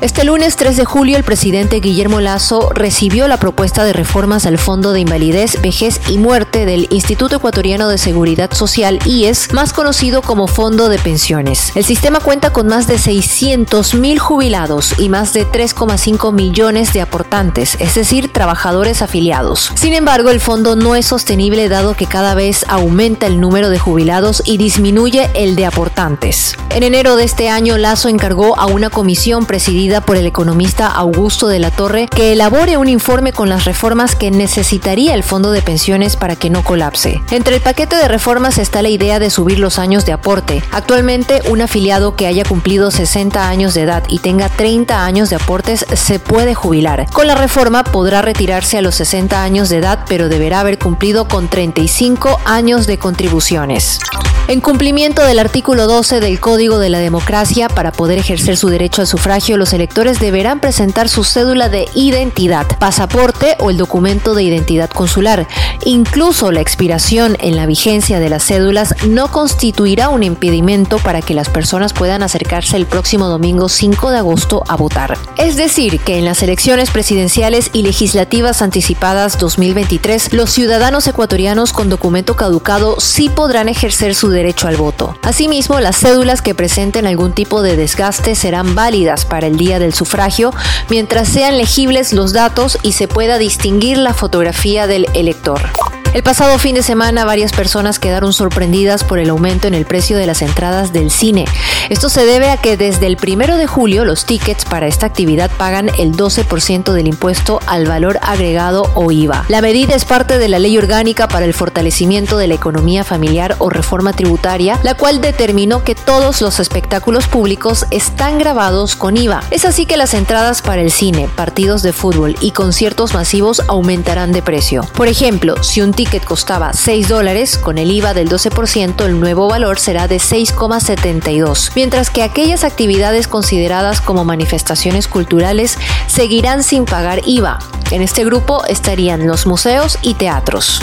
Este lunes 3 de julio, el presidente Guillermo Lazo recibió la propuesta de reformas al Fondo de Invalidez, Vejez y Muerte del Instituto Ecuatoriano de Seguridad Social, IES, más conocido como Fondo de Pensiones. El sistema cuenta con más de 600 mil jubilados y más de 3,5 millones de aportantes, es decir, trabajadores afiliados. Sin embargo, el fondo no es sostenible dado que cada vez aumenta el número de jubilados y disminuye el de aportantes. En enero de este año, Lazo encargó a una comisión presidida por el economista Augusto de la Torre que elabore un informe con las reformas que necesitaría el fondo de pensiones para que no colapse. Entre el paquete de reformas está la idea de subir los años de aporte. Actualmente, un afiliado que haya cumplido 60 años de edad y tenga 30 años de aportes se puede jubilar. Con la reforma podrá retirarse a los 60 años de edad, pero deberá haber cumplido con 35 años de contribuciones. En cumplimiento del artículo 12 del Código de la Democracia, para poder ejercer su derecho al sufragio, los electores deberán presentar su cédula de identidad, pasaporte o el documento de identidad consular. Incluso la expiración en la vigencia de las cédulas no constituirá un impedimento para que las personas puedan acercarse el próximo domingo 5 de agosto a votar. Es decir, que en las elecciones presidenciales y legislativas anticipadas 2023, los ciudadanos ecuatorianos con documento caducado sí podrán ejercer su derecho al voto. Asimismo, las cédulas que presenten algún tipo de desgaste serán válidas para el día del sufragio mientras sean legibles los datos y se pueda distinguir la fotografía del elector. El pasado fin de semana varias personas quedaron sorprendidas por el aumento en el precio de las entradas del cine. Esto se debe a que desde el primero de julio los tickets para esta actividad pagan el 12% del impuesto al valor agregado o IVA. La medida es parte de la Ley Orgánica para el Fortalecimiento de la Economía Familiar o Reforma Tributaria, la cual determinó que todos los espectáculos públicos están grabados con IVA. Es así que las entradas para el cine, partidos de fútbol y conciertos masivos aumentarán de precio. Por ejemplo, si un ticket costaba 6 dólares, con el IVA del 12% el nuevo valor será de 6,72, mientras que aquellas actividades consideradas como manifestaciones culturales seguirán sin pagar IVA. En este grupo estarían los museos y teatros.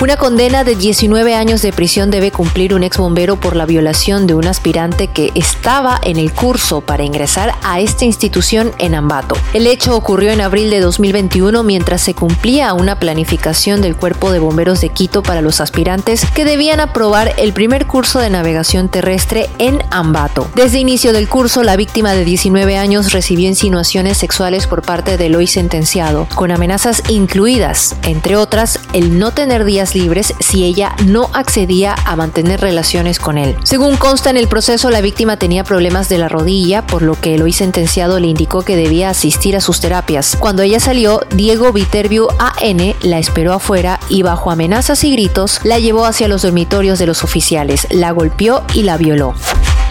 Una condena de 19 años de prisión debe cumplir un ex bombero por la violación de un aspirante que estaba en el curso para ingresar a esta institución en Ambato. El hecho ocurrió en abril de 2021 mientras se cumplía una planificación del cuerpo de bomberos de Quito para los aspirantes que debían aprobar el primer curso de navegación terrestre en Ambato. Desde inicio del curso, la víctima de 19 años recibió insinuaciones sexuales por parte del hoy sentenciado, con amenazas incluidas, entre otras, el no tener días libres si ella no accedía a mantener relaciones con él. Según consta en el proceso, la víctima tenía problemas de la rodilla, por lo que el hoy sentenciado le indicó que debía asistir a sus terapias. Cuando ella salió, Diego Viterbiu AN la esperó afuera y bajo amenazas y gritos, la llevó hacia los dormitorios de los oficiales, la golpeó y la violó.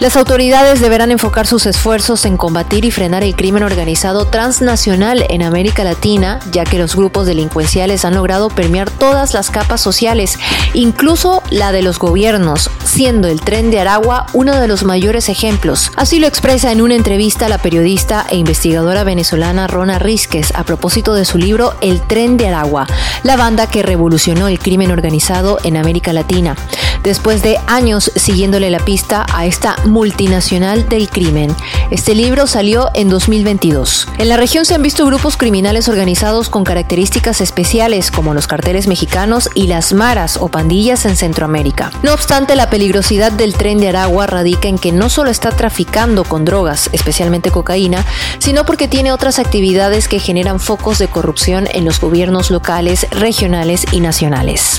Las autoridades deberán enfocar sus esfuerzos en combatir y frenar el crimen organizado transnacional en América Latina, ya que los grupos delincuenciales han logrado permear todas las capas sociales, incluso la de los gobiernos, siendo el tren de Aragua uno de los mayores ejemplos. Así lo expresa en una entrevista la periodista e investigadora venezolana Rona Rizquez a propósito de su libro El tren de Aragua, la banda que revolucionó el crimen organizado en América Latina. Después de años siguiéndole la pista a esta multinacional del crimen. Este libro salió en 2022. En la región se han visto grupos criminales organizados con características especiales como los carteles mexicanos y las maras o pandillas en Centroamérica. No obstante, la peligrosidad del tren de Aragua radica en que no solo está traficando con drogas, especialmente cocaína, sino porque tiene otras actividades que generan focos de corrupción en los gobiernos locales, regionales y nacionales.